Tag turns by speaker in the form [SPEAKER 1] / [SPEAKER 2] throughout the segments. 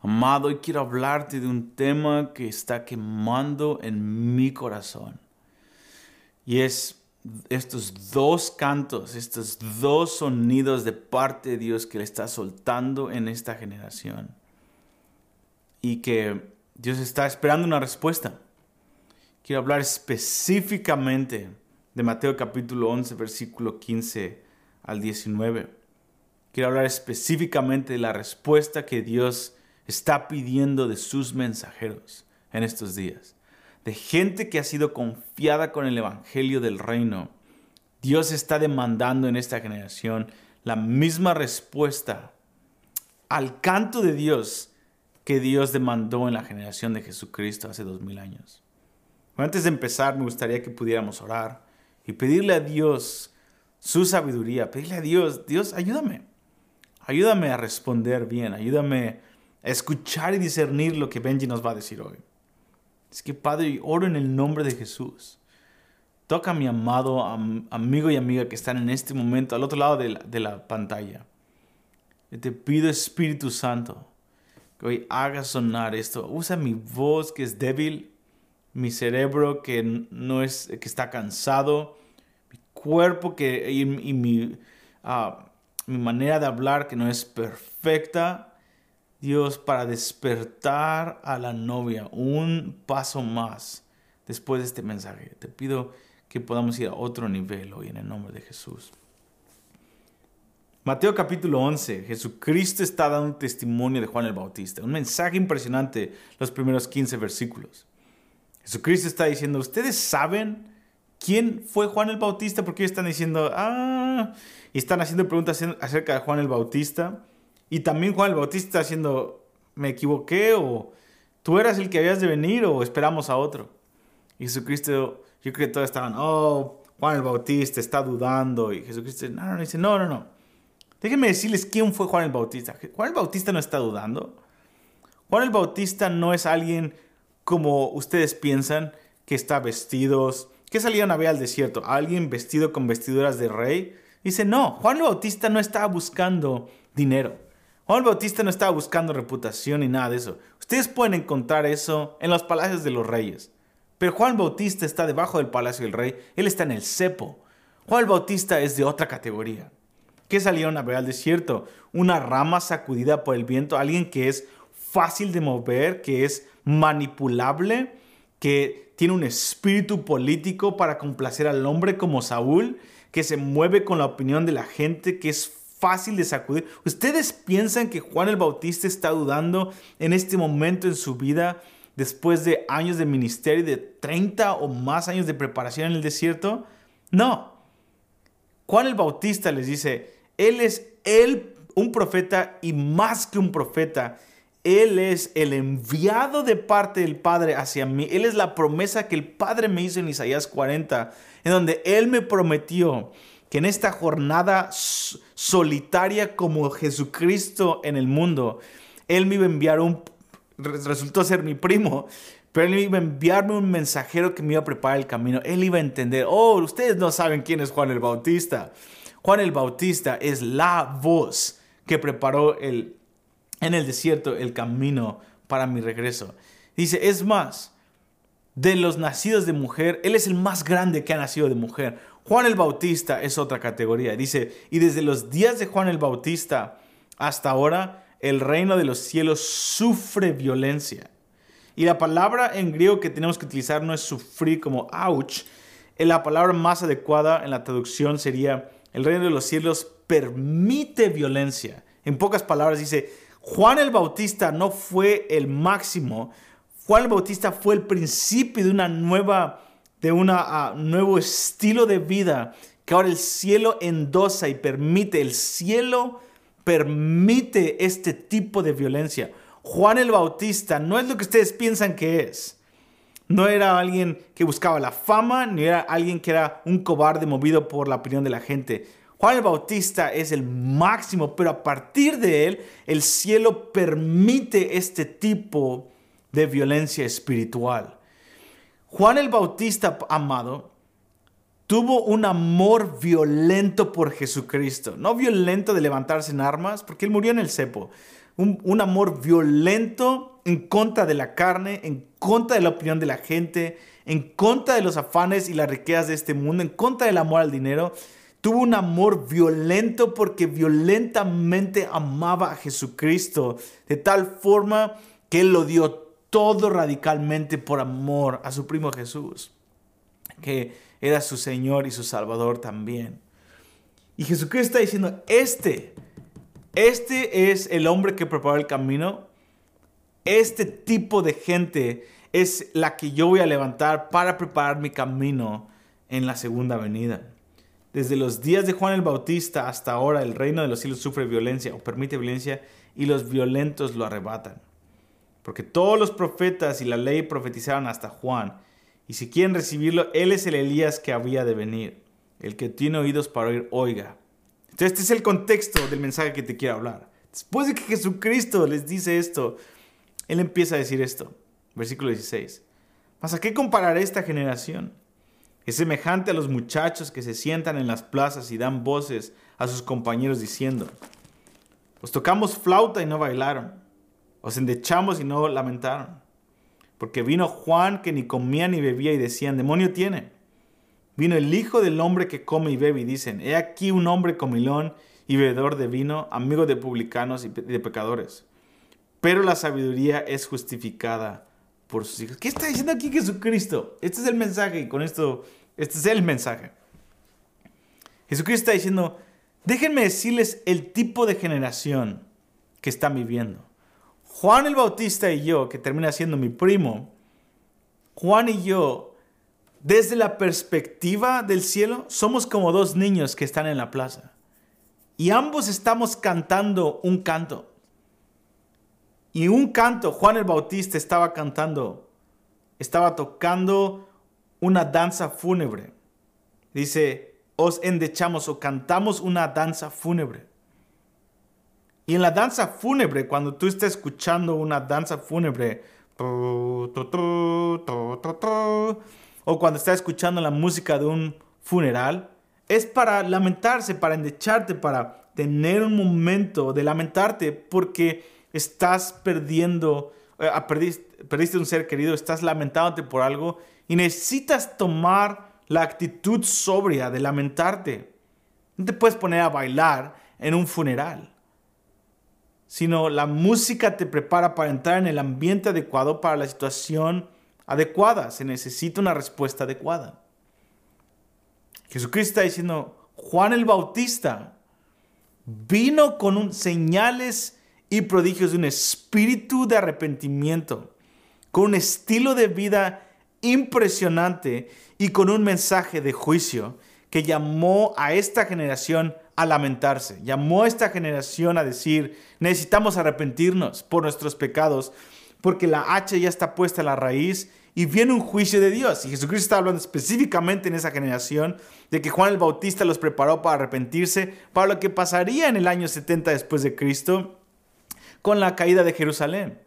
[SPEAKER 1] Amado, hoy quiero hablarte de un tema que está quemando en mi corazón. Y es estos dos cantos, estos dos sonidos de parte de Dios que le está soltando en esta generación. Y que Dios está esperando una respuesta. Quiero hablar específicamente de Mateo capítulo 11, versículo 15 al 19. Quiero hablar específicamente de la respuesta que Dios está pidiendo de sus mensajeros en estos días. De gente que ha sido confiada con el Evangelio del Reino. Dios está demandando en esta generación la misma respuesta al canto de Dios que Dios demandó en la generación de Jesucristo hace dos mil años. Antes de empezar, me gustaría que pudiéramos orar y pedirle a Dios su sabiduría, pedirle a Dios, Dios, ayúdame, ayúdame a responder bien, ayúdame escuchar y discernir lo que Benji nos va a decir hoy. Es que Padre, oro en el nombre de Jesús. Toca a mi amado amigo y amiga que están en este momento al otro lado de la, pantalla. te pido Espíritu Santo que hoy haga sonar esto. Usa mi voz que es débil, mi cerebro que no es que está cansado, mi cuerpo que y, ah, mi manera de hablar que no es perfecta Dios, para despertar a la novia un paso más después de este mensaje. Te pido que podamos ir a otro nivel hoy en el nombre de Jesús. Mateo capítulo 11, Jesucristo está dando un testimonio de Juan el Bautista, un mensaje impresionante los primeros 15 versículos. Jesucristo está diciendo, ¿ustedes saben quién fue Juan el Bautista? Porque ellos están diciendo, ah, y están haciendo preguntas acerca de Juan el Bautista. Y también Juan el Bautista haciendo, me equivoqué o tú eras el que habías de venir o esperamos a otro. Y Jesucristo, yo creo que todos estaban, oh, Juan el Bautista está dudando. Y Jesucristo no, no, dice, no, no, no. Déjenme decirles quién fue Juan el Bautista. Juan el Bautista no está dudando. Juan el Bautista no es alguien como ustedes piensan que está vestidos, que salieron a ver al desierto, alguien vestido con vestiduras de rey. Dice, no, Juan el Bautista no estaba buscando dinero. Juan Bautista no estaba buscando reputación ni nada de eso. Ustedes pueden encontrar eso en los palacios de los reyes. Pero Juan Bautista está debajo del palacio del rey. Él está en el cepo. Juan Bautista es de otra categoría. ¿Qué salieron a ver al desierto? Una rama sacudida por el viento. Alguien que es fácil de mover, que es manipulable, que tiene un espíritu político para complacer al hombre como Saúl, que se mueve con la opinión de la gente, que es fácil de sacudir. ¿Ustedes piensan que Juan el Bautista está dudando en este momento en su vida después de años de ministerio, de 30 o más años de preparación en el desierto? No. Juan el Bautista les dice, Él es él un profeta y más que un profeta. Él es el enviado de parte del Padre hacia mí. Él es la promesa que el Padre me hizo en Isaías 40, en donde Él me prometió que en esta jornada solitaria como Jesucristo en el mundo, Él me iba a enviar un, resultó ser mi primo, pero Él iba a enviarme un mensajero que me iba a preparar el camino. Él iba a entender, oh, ustedes no saben quién es Juan el Bautista. Juan el Bautista es la voz que preparó el, en el desierto el camino para mi regreso. Dice, es más, de los nacidos de mujer, Él es el más grande que ha nacido de mujer. Juan el Bautista es otra categoría. Dice, y desde los días de Juan el Bautista hasta ahora, el reino de los cielos sufre violencia. Y la palabra en griego que tenemos que utilizar no es sufrir como ouch. La palabra más adecuada en la traducción sería, el reino de los cielos permite violencia. En pocas palabras dice, Juan el Bautista no fue el máximo. Juan el Bautista fue el principio de una nueva de un ah, nuevo estilo de vida que ahora el cielo endosa y permite, el cielo permite este tipo de violencia. Juan el Bautista no es lo que ustedes piensan que es. No era alguien que buscaba la fama, ni era alguien que era un cobarde movido por la opinión de la gente. Juan el Bautista es el máximo, pero a partir de él el cielo permite este tipo de violencia espiritual. Juan el Bautista, amado, tuvo un amor violento por Jesucristo. No violento de levantarse en armas, porque él murió en el cepo. un, un amor violento en contra de la carne, en contra de la opinión de la gente, en contra de los afanes y las riquezas de este mundo, en contra del amor al dinero. Tuvo un amor violento porque violentamente amaba a Jesucristo de tal forma que él lo dio todo radicalmente por amor a su primo Jesús, que era su Señor y su Salvador también. Y Jesucristo está diciendo, este, este es el hombre que preparó el camino, este tipo de gente es la que yo voy a levantar para preparar mi camino en la segunda venida. Desde los días de Juan el Bautista hasta ahora el reino de los cielos sufre violencia o permite violencia y los violentos lo arrebatan. Porque todos los profetas y la ley profetizaron hasta Juan. Y si quieren recibirlo, él es el Elías que había de venir. El que tiene oídos para oír, oiga. Entonces este es el contexto del mensaje que te quiero hablar. Después de que Jesucristo les dice esto, él empieza a decir esto. Versículo 16. ¿Mas a qué compararé esta generación? Es semejante a los muchachos que se sientan en las plazas y dan voces a sus compañeros diciendo, os tocamos flauta y no bailaron, os endechamos y no lamentaron. Porque vino Juan que ni comía ni bebía y decían, demonio tiene. Vino el Hijo del Hombre que come y bebe y dicen, he aquí un hombre comilón y bebedor de vino, amigo de publicanos y de pecadores. Pero la sabiduría es justificada por sus hijos. ¿Qué está diciendo aquí Jesucristo? Este es el mensaje y con esto, este es el mensaje. Jesucristo está diciendo, déjenme decirles el tipo de generación que están viviendo. Juan el Bautista y yo, que termina siendo mi primo, Juan y yo desde la perspectiva del cielo, somos como dos niños que están en la plaza. Y ambos estamos cantando un canto. Y un canto, Juan el Bautista estaba cantando, estaba tocando una danza fúnebre. Dice, os endechamos o cantamos una danza fúnebre. Y en la danza fúnebre, cuando tú estás escuchando una danza fúnebre, o cuando está escuchando la música de un funeral, es para lamentarse, para endecharte, para tener un momento de lamentarte porque estás perdiendo, eh, perdiste, perdiste un ser querido, estás lamentándote por algo y necesitas tomar la actitud sobria de lamentarte. No te puedes poner a bailar en un funeral, sino la música te prepara para entrar en el ambiente adecuado para la situación adecuada, se necesita una respuesta adecuada. Jesucristo está diciendo, Juan el Bautista vino con un, señales y prodigios de un espíritu de arrepentimiento, con un estilo de vida impresionante y con un mensaje de juicio que llamó a esta generación a lamentarse, llamó a esta generación a decir, necesitamos arrepentirnos por nuestros pecados, porque la hacha ya está puesta a la raíz y viene un juicio de Dios. Y Jesucristo está hablando específicamente en esa generación de que Juan el Bautista los preparó para arrepentirse para lo que pasaría en el año 70 después de Cristo con la caída de Jerusalén.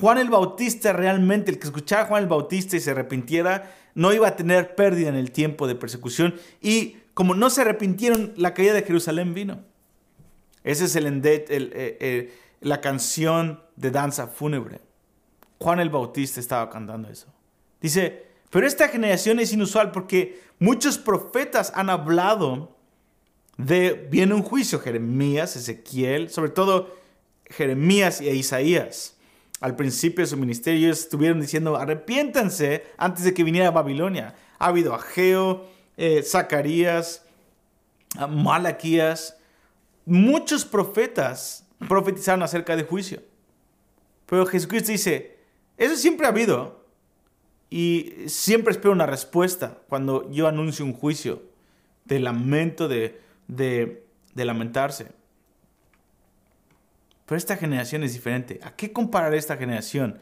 [SPEAKER 1] Juan el Bautista realmente, el que escuchara a Juan el Bautista y se arrepintiera, no iba a tener pérdida en el tiempo de persecución. Y como no se arrepintieron, la caída de Jerusalén vino. Esa es el, eh, eh, la canción de danza fúnebre. Juan el Bautista estaba cantando eso. Dice, pero esta generación es inusual porque muchos profetas han hablado de, viene un juicio, Jeremías, Ezequiel, sobre todo Jeremías y Isaías. Al principio de su ministerio estuvieron diciendo, arrepiéntanse antes de que viniera Babilonia. Ha habido Ageo, eh, Zacarías, Malaquías. Muchos profetas profetizaron acerca de juicio. Pero Jesucristo dice, eso siempre ha habido, y siempre espero una respuesta cuando yo anuncio un juicio de lamento, de, de, lamentarse. Pero esta generación es diferente. ¿A qué comparar esta generación?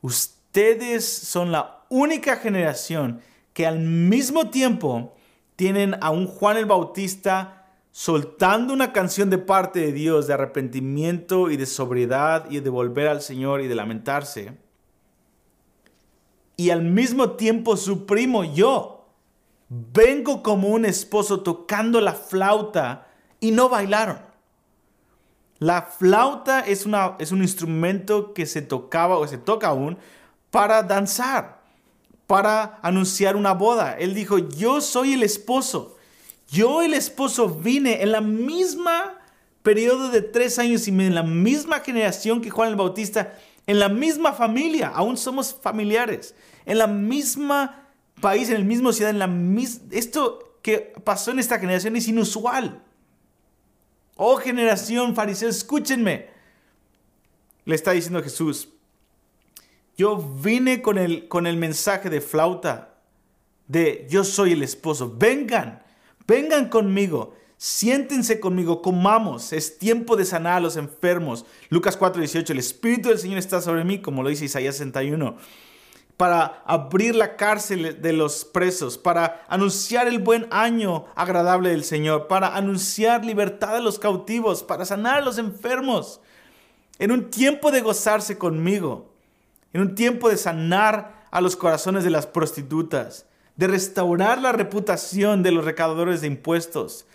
[SPEAKER 1] Ustedes son la única generación que al mismo tiempo tienen a un Juan el Bautista soltando una canción de parte de Dios de arrepentimiento y de sobriedad y de volver al Señor y de lamentarse y al mismo tiempo su primo yo. Vengo como un esposo tocando la flauta y no bailaron. La flauta es, una, es un instrumento que se tocaba o se toca aún para danzar, para anunciar una boda. Él dijo, yo soy el esposo. Yo el esposo vine en la misma periodo de tres años y en la misma generación que Juan el Bautista, en la misma familia, aún somos familiares, en la misma país, en el mismo ciudad, en la misma... Esto que pasó en esta generación es inusual. Oh generación fariseo, escúchenme. Le está diciendo Jesús, yo vine con el, con el mensaje de flauta de yo soy el esposo. Vengan, vengan conmigo, siéntense conmigo, comamos. Es tiempo de sanar a los enfermos. Lucas 4:18, el Espíritu del Señor está sobre mí, como lo dice Isaías 61 para abrir la cárcel de los presos, para anunciar el buen año agradable del Señor, para anunciar libertad a los cautivos, para sanar a los enfermos. En un tiempo de gozarse conmigo, en un tiempo de sanar a los corazones de las prostitutas, de restaurar la reputación de los recaudadores de impuestos,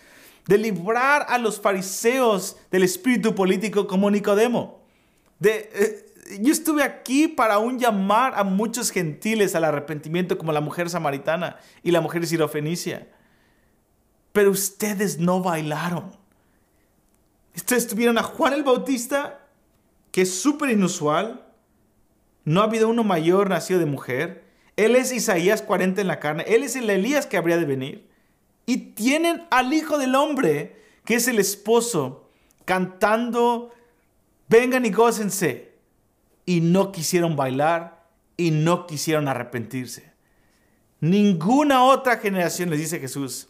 [SPEAKER 1] de librar a los fariseos del espíritu político como Nicodemo, de... Eh, yo estuve aquí para aún llamar a muchos gentiles al arrepentimiento como la mujer samaritana y la mujer sirofenicia. Pero ustedes no bailaron. Ustedes tuvieron a Juan el Bautista, que es súper inusual. No ha habido uno mayor nacido de mujer. Él es Isaías 40 en la carne. Él es el Elías que habría de venir. Y tienen al Hijo del Hombre, que es el esposo, cantando, vengan y gócense y no quisieron bailar y no quisieron arrepentirse. Ninguna otra generación, les dice Jesús,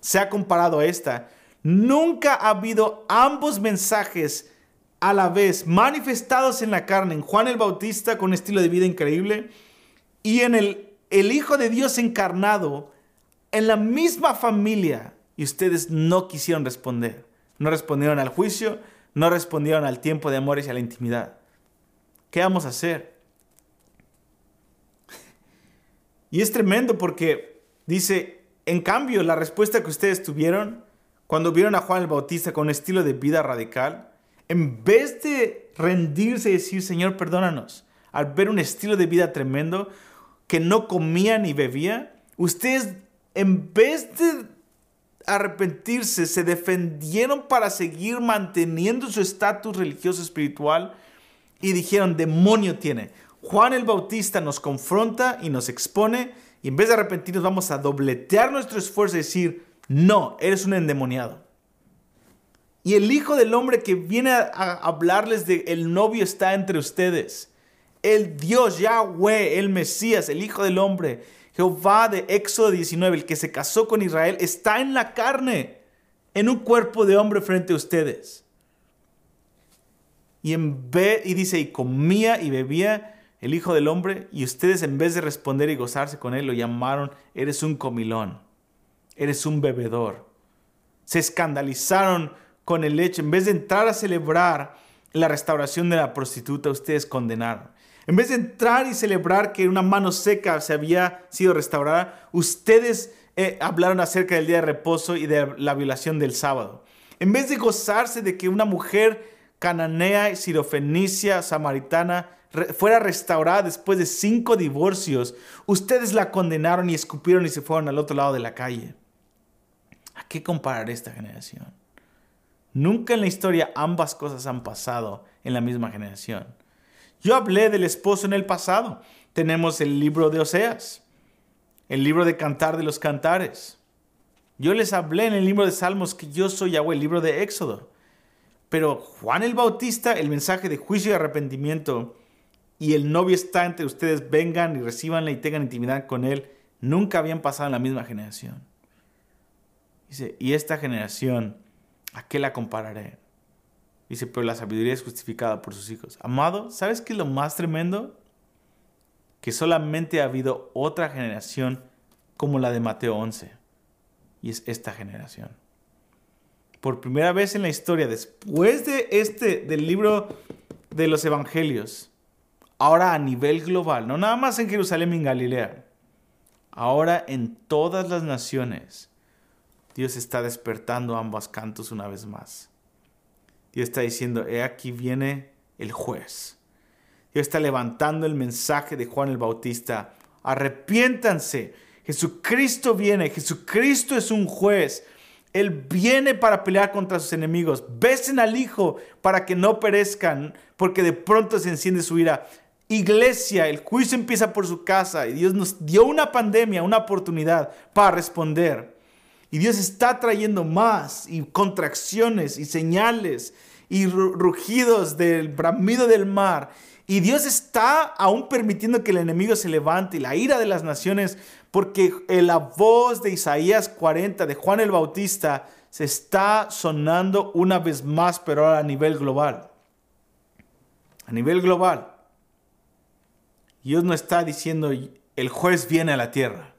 [SPEAKER 1] se ha comparado a esta. Nunca ha habido ambos mensajes a la vez manifestados en la carne, en Juan el Bautista con un estilo de vida increíble y en el, el Hijo de Dios encarnado en la misma familia y ustedes no quisieron responder. No respondieron al juicio, no respondieron al tiempo de amores y a la intimidad. ¿Qué vamos a hacer? Y es tremendo porque dice, en cambio, la respuesta que ustedes tuvieron cuando vieron a Juan el Bautista con un estilo de vida radical, en vez de rendirse y decir, Señor, perdónanos, al ver un estilo de vida tremendo, que no comía ni bebía, ustedes, en vez de arrepentirse, se defendieron para seguir manteniendo su estatus religioso espiritual y dijeron, demonio tiene. Juan el Bautista nos confronta y nos expone y en vez de arrepentirnos vamos a dobletear nuestro esfuerzo y decir, no, eres un endemoniado. Y el Hijo del Hombre que viene a, hablarles de el novio está entre ustedes. El Dios Yahweh, el Mesías, el Hijo del Hombre, Jehová de Éxodo 19, el que se casó con Israel, está en la carne, en un cuerpo de hombre frente a ustedes. Y, en vez, y dice, y comía y bebía el Hijo del Hombre, y ustedes en vez de responder y gozarse con él, lo llamaron, eres un comilón, eres un bebedor. Se escandalizaron con el hecho, en vez de entrar a celebrar la restauración de la prostituta, ustedes condenaron. En vez de entrar y celebrar que una mano seca se había sido restaurada, ustedes eh, hablaron acerca del día de reposo y de la violación del sábado. En vez de gozarse de que una mujer cananea, sirofenicia, samaritana, fuera restaurada después de cinco divorcios, ustedes la condenaron y escupieron y se fueron al otro lado de la calle. ¿A qué comparar esta generación? Nunca en la historia ambas cosas han pasado en la misma generación. Yo hablé del esposo en el pasado. Tenemos el libro de Oseas, el libro de Cantar de los Cantares. Yo les hablé en el libro de Salmos que yo soy Yahweh, el libro de Éxodo. Pero Juan el Bautista, el mensaje de juicio y arrepentimiento, y el novio está entre ustedes, vengan y recibanla y tengan intimidad con él, nunca habían pasado en la misma generación. Dice, y esta generación, ¿a qué la compararé? Dice, pero la sabiduría es justificada por sus hijos. Amado, ¿sabes qué es lo más tremendo? Que solamente ha habido otra generación como la de Mateo 11. Y es esta generación por primera vez en la historia, después de este, del libro de los evangelios, ahora a nivel global, no nada más en Jerusalén y en Galilea, ahora en todas las naciones, Dios está despertando ambos cantos una vez más. Dios está diciendo, he aquí viene el juez. Dios está levantando el mensaje de Juan el Bautista. Arrepiéntanse. Jesucristo viene. Jesucristo es un juez. Él viene para pelear contra sus enemigos. Besen al Hijo para que no perezcan, porque de pronto se enciende su ira. Iglesia, el juicio empieza por su casa y Dios nos dio una pandemia, una oportunidad para responder. Y Dios está trayendo más y contracciones y señales y rugidos del bramido del mar. Y Dios está aún permitiendo que el enemigo se levante y la ira de las naciones, porque la voz de Isaías 40, de Juan el Bautista, se está sonando una vez más, pero ahora a nivel global. A nivel global. Dios no está diciendo, el juez viene a la tierra.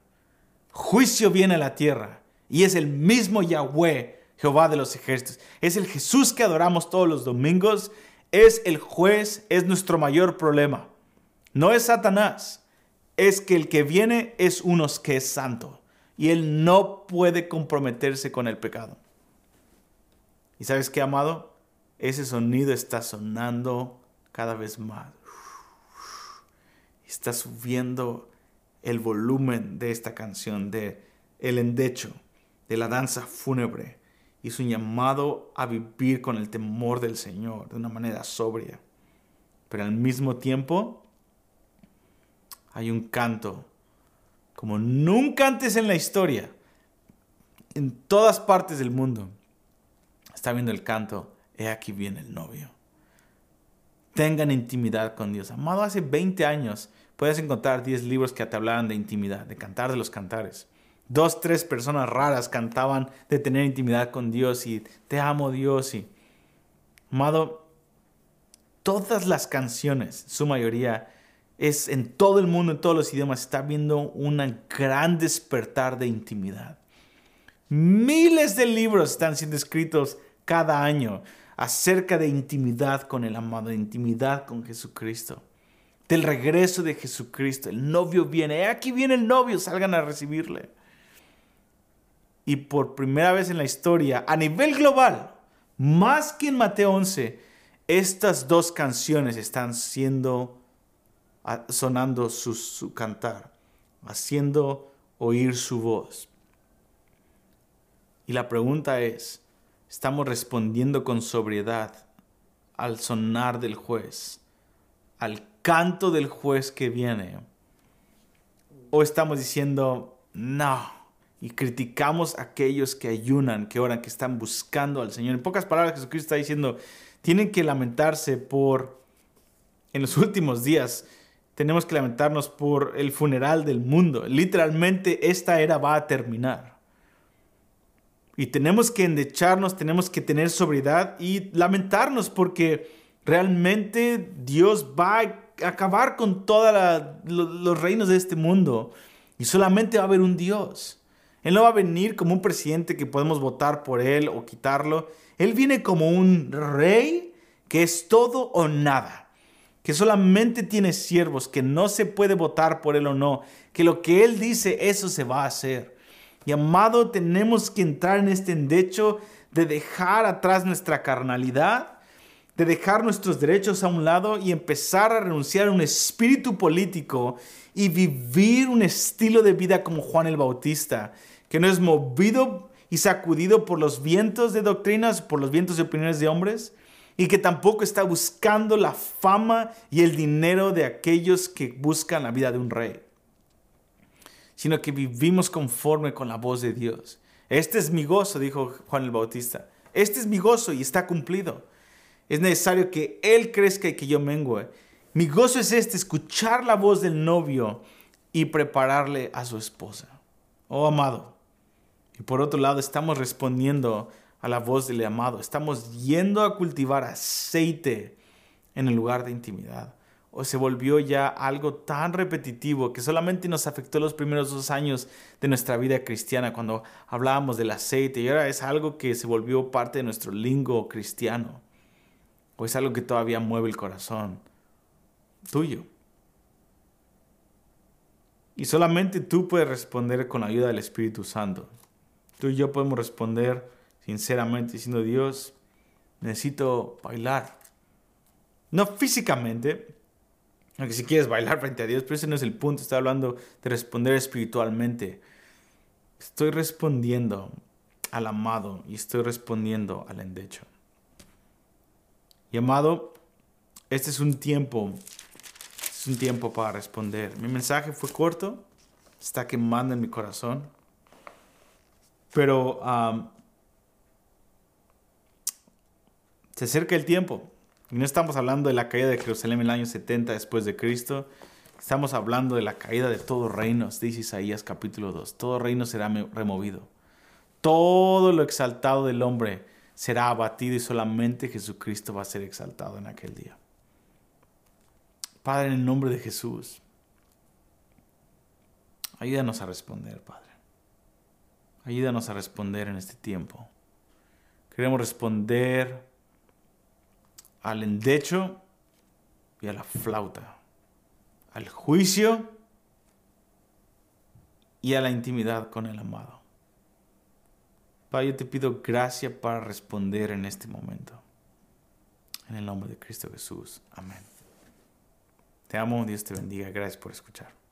[SPEAKER 1] Juicio viene a la tierra. Y es el mismo Yahweh, Jehová de los ejércitos. Es el Jesús que adoramos todos los domingos. Es el juez, es nuestro mayor problema. No es Satanás. Es que el que viene es uno que es santo. Y él no puede comprometerse con el pecado. ¿Y sabes qué, amado? Ese sonido está sonando cada vez más está subiendo el volumen de esta canción, de el endecho, de la danza fúnebre y su llamado a vivir con el temor del Señor de una manera sobria. Pero al mismo tiempo hay un canto como nunca antes en la historia, en todas partes del mundo. Está viendo el canto, he aquí viene el novio. Tengan intimidad con Dios. Amado, hace 20 años puedes encontrar 10 libros que te hablaban de intimidad, de cantar de los cantares. Dos, tres personas raras cantaban de tener intimidad con Dios y te amo Dios y... Amado, todas las canciones, su mayoría, es en todo el mundo, en todos los idiomas, está viendo un gran despertar de intimidad. Miles de libros están siendo escritos cada año acerca de intimidad con el amado, de intimidad con Jesucristo del regreso de Jesucristo. El novio viene, aquí viene el novio, salgan a recibirle. Y por primera vez en la historia, a nivel global, más que en Mateo 11, estas dos canciones están siendo, ah, sonando su, su cantar, haciendo oír su voz. Y la pregunta es, ¿estamos respondiendo con sobriedad al sonar del juez, al canto del juez que viene. O estamos diciendo, no, y criticamos a aquellos que ayunan, que oran, que están buscando al Señor. En pocas palabras, Jesucristo está diciendo, tienen que lamentarse por, en los últimos días, tenemos que lamentarnos por el funeral del mundo. Literalmente esta era va a terminar. Y tenemos que endecharnos, tenemos que tener sobriedad y lamentarnos porque realmente Dios va a acabar con todos los reinos de este mundo y solamente va a haber un Dios. Él no va a venir como un presidente que podemos votar por él o quitarlo. Él viene como un rey que es todo o nada, que solamente tiene siervos, que no se puede votar por él o no, que lo que él dice, eso se va a hacer. Y amado, tenemos que entrar en este endecho de dejar atrás nuestra carnalidad de dejar nuestros derechos a un lado y empezar a renunciar a un espíritu político y vivir un estilo de vida como Juan el Bautista, que no es movido y sacudido por los vientos de doctrinas, por los vientos de opiniones de hombres, y que tampoco está buscando la fama y el dinero de aquellos que buscan la vida de un rey, sino que vivimos conforme con la voz de Dios. Este es mi gozo, dijo Juan el Bautista. Este es mi gozo y está cumplido. Es necesario que Él crezca y que yo mengue. Mi gozo es este, escuchar la voz del novio y prepararle a su esposa. Oh amado. Y por otro lado, estamos respondiendo a la voz del amado. Estamos yendo a cultivar aceite en el lugar de intimidad. O se volvió ya algo tan repetitivo que solamente nos afectó los primeros dos años de nuestra vida cristiana cuando hablábamos del aceite y ahora es algo que se volvió parte de nuestro lingo cristiano o es algo que todavía mueve el corazón tuyo. Y solamente tú puedes responder con la ayuda del Espíritu Santo. Tú y yo podemos responder sinceramente diciendo, Dios, necesito bailar. No físicamente, aunque si quieres bailar frente a Dios, pero ese no es el punto. Estoy hablando de responder espiritualmente. Estoy respondiendo al amado y estoy respondiendo al endecho. Y amado, este es un tiempo, es un tiempo para responder. Mi mensaje fue corto, está quemando en mi corazón, pero se acerca el tiempo. Y no estamos hablando de la caída de Jerusalén en el año 70 después de Cristo. Estamos hablando de la caída de todo reino, dice Isaías capítulo 2. Todo reino será removido. Todo lo exaltado del hombre será abatido y solamente Jesucristo va a ser exaltado en aquel día. Padre, en el nombre de Jesús, ayúdanos a responder, Padre. Ayúdanos a responder en este tiempo. Queremos responder al endecho y a la flauta, al juicio y a la intimidad con el amado. Padre, yo te pido gracia para responder en este momento. En el nombre de Cristo Jesús. Amén. Te amo, Dios te bendiga. Gracias por escuchar.